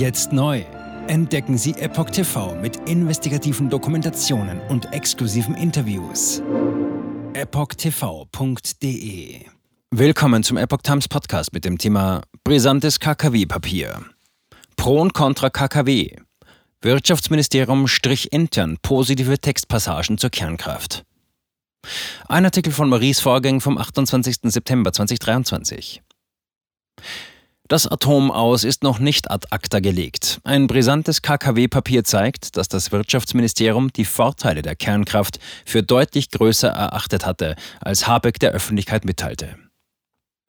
Jetzt neu. Entdecken Sie Epoch TV mit investigativen Dokumentationen und exklusiven Interviews. EpochTV.de Willkommen zum Epoch Times Podcast mit dem Thema Brisantes KKW-Papier. Pro und Contra KKW. Wirtschaftsministerium strich intern positive Textpassagen zur Kernkraft. Ein Artikel von Maries Vorgäng vom 28. September 2023. Das Atom aus ist noch nicht ad acta gelegt. Ein brisantes KKW-Papier zeigt, dass das Wirtschaftsministerium die Vorteile der Kernkraft für deutlich größer erachtet hatte, als Habeck der Öffentlichkeit mitteilte.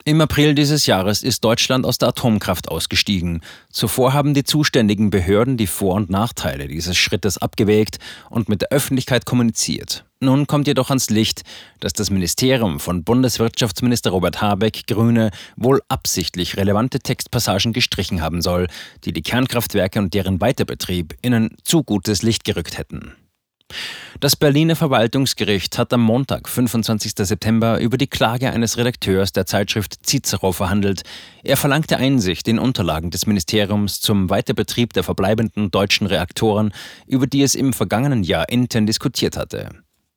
Im April dieses Jahres ist Deutschland aus der Atomkraft ausgestiegen. Zuvor haben die zuständigen Behörden die Vor- und Nachteile dieses Schrittes abgewägt und mit der Öffentlichkeit kommuniziert. Nun kommt jedoch ans Licht, dass das Ministerium von Bundeswirtschaftsminister Robert Habeck Grüne wohl absichtlich relevante Textpassagen gestrichen haben soll, die die Kernkraftwerke und deren Weiterbetrieb in ein zu gutes Licht gerückt hätten. Das Berliner Verwaltungsgericht hat am Montag, 25. September, über die Klage eines Redakteurs der Zeitschrift Cicero verhandelt. Er verlangte Einsicht in Unterlagen des Ministeriums zum Weiterbetrieb der verbleibenden deutschen Reaktoren, über die es im vergangenen Jahr intern diskutiert hatte.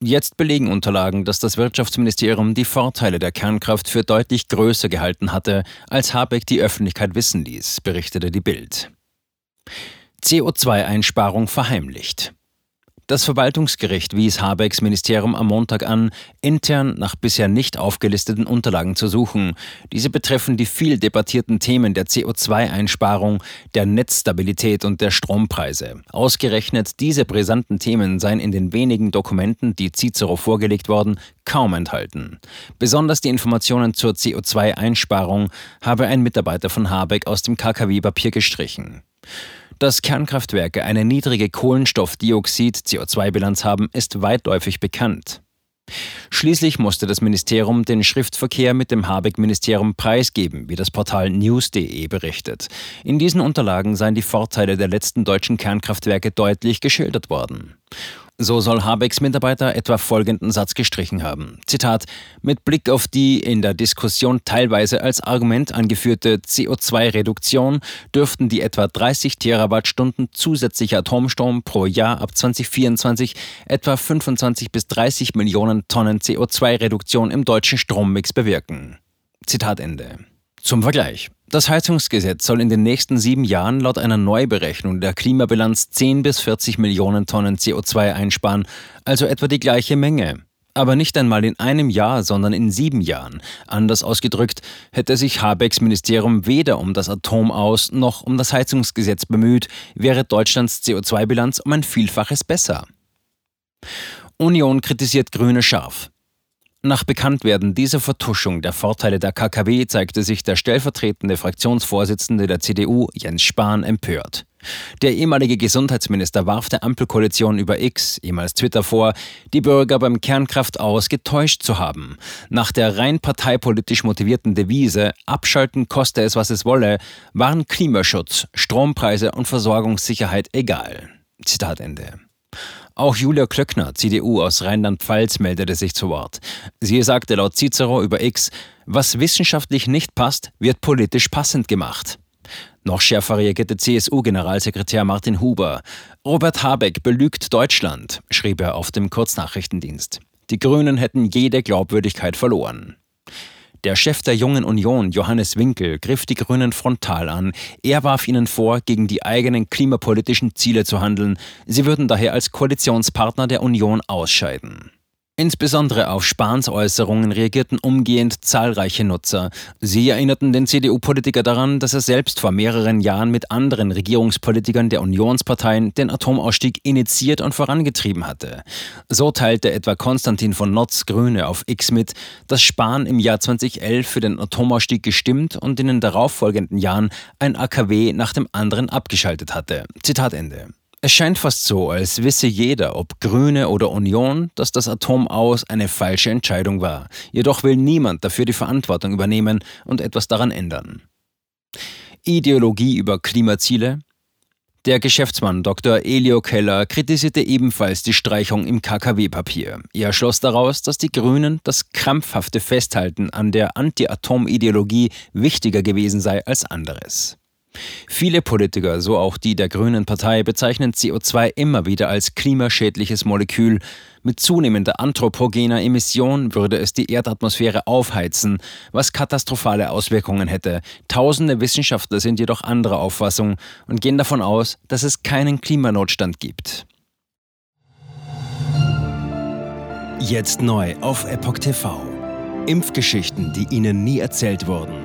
Jetzt belegen Unterlagen, dass das Wirtschaftsministerium die Vorteile der Kernkraft für deutlich größer gehalten hatte, als Habeck die Öffentlichkeit wissen ließ, berichtete die Bild. CO2-Einsparung verheimlicht. Das Verwaltungsgericht wies Habecks Ministerium am Montag an, intern nach bisher nicht aufgelisteten Unterlagen zu suchen. Diese betreffen die viel debattierten Themen der CO2-Einsparung, der Netzstabilität und der Strompreise. Ausgerechnet diese brisanten Themen seien in den wenigen Dokumenten, die Cicero vorgelegt worden, kaum enthalten. Besonders die Informationen zur CO2-Einsparung habe ein Mitarbeiter von Habeck aus dem KKW-Papier gestrichen. Dass Kernkraftwerke eine niedrige Kohlenstoffdioxid-CO2-Bilanz haben, ist weitläufig bekannt. Schließlich musste das Ministerium den Schriftverkehr mit dem Habeck-Ministerium preisgeben, wie das Portal news.de berichtet. In diesen Unterlagen seien die Vorteile der letzten deutschen Kernkraftwerke deutlich geschildert worden. So soll Habecks Mitarbeiter etwa folgenden Satz gestrichen haben. Zitat: Mit Blick auf die in der Diskussion teilweise als Argument angeführte CO2-Reduktion dürften die etwa 30 Terawattstunden zusätzlicher Atomstrom pro Jahr ab 2024 etwa 25 bis 30 Millionen Tonnen CO2-Reduktion im deutschen Strommix bewirken. Zitat Ende. Zum Vergleich. Das Heizungsgesetz soll in den nächsten sieben Jahren laut einer Neuberechnung der Klimabilanz 10 bis 40 Millionen Tonnen CO2 einsparen, also etwa die gleiche Menge. Aber nicht einmal in einem Jahr, sondern in sieben Jahren. Anders ausgedrückt, hätte sich Habecks Ministerium weder um das Atom aus noch um das Heizungsgesetz bemüht, wäre Deutschlands CO2-Bilanz um ein Vielfaches besser. Union kritisiert Grüne scharf. Nach Bekanntwerden dieser Vertuschung der Vorteile der KKW zeigte sich der stellvertretende Fraktionsvorsitzende der CDU, Jens Spahn, empört. Der ehemalige Gesundheitsminister warf der Ampelkoalition über X, ehemals Twitter, vor, die Bürger beim Kernkraft aus getäuscht zu haben. Nach der rein parteipolitisch motivierten Devise Abschalten koste es, was es wolle, waren Klimaschutz, Strompreise und Versorgungssicherheit egal. Zitat Ende. Auch Julia Klöckner, CDU aus Rheinland-Pfalz, meldete sich zu Wort. Sie sagte laut Cicero über X, was wissenschaftlich nicht passt, wird politisch passend gemacht. Noch schärfer reagierte CSU-Generalsekretär Martin Huber. Robert Habeck belügt Deutschland, schrieb er auf dem Kurznachrichtendienst. Die Grünen hätten jede Glaubwürdigkeit verloren. Der Chef der Jungen Union, Johannes Winkel, griff die Grünen frontal an. Er warf ihnen vor, gegen die eigenen klimapolitischen Ziele zu handeln. Sie würden daher als Koalitionspartner der Union ausscheiden. Insbesondere auf Spahns Äußerungen reagierten umgehend zahlreiche Nutzer. Sie erinnerten den CDU-Politiker daran, dass er selbst vor mehreren Jahren mit anderen Regierungspolitikern der Unionsparteien den Atomausstieg initiiert und vorangetrieben hatte. So teilte etwa Konstantin von Notz Grüne auf X mit, dass Spahn im Jahr 2011 für den Atomausstieg gestimmt und in den darauffolgenden Jahren ein AKW nach dem anderen abgeschaltet hatte. Zitat Ende. Es scheint fast so, als wisse jeder, ob Grüne oder Union, dass das Atom aus eine falsche Entscheidung war. Jedoch will niemand dafür die Verantwortung übernehmen und etwas daran ändern. Ideologie über Klimaziele? Der Geschäftsmann Dr. Elio Keller kritisierte ebenfalls die Streichung im KKW-Papier. Er schloss daraus, dass die Grünen das krampfhafte Festhalten an der Anti-Atom-Ideologie wichtiger gewesen sei als anderes. Viele Politiker, so auch die der Grünen Partei, bezeichnen CO2 immer wieder als klimaschädliches Molekül. Mit zunehmender anthropogener Emission würde es die Erdatmosphäre aufheizen, was katastrophale Auswirkungen hätte. Tausende Wissenschaftler sind jedoch anderer Auffassung und gehen davon aus, dass es keinen Klimanotstand gibt. Jetzt neu auf Epoch TV. Impfgeschichten, die Ihnen nie erzählt wurden.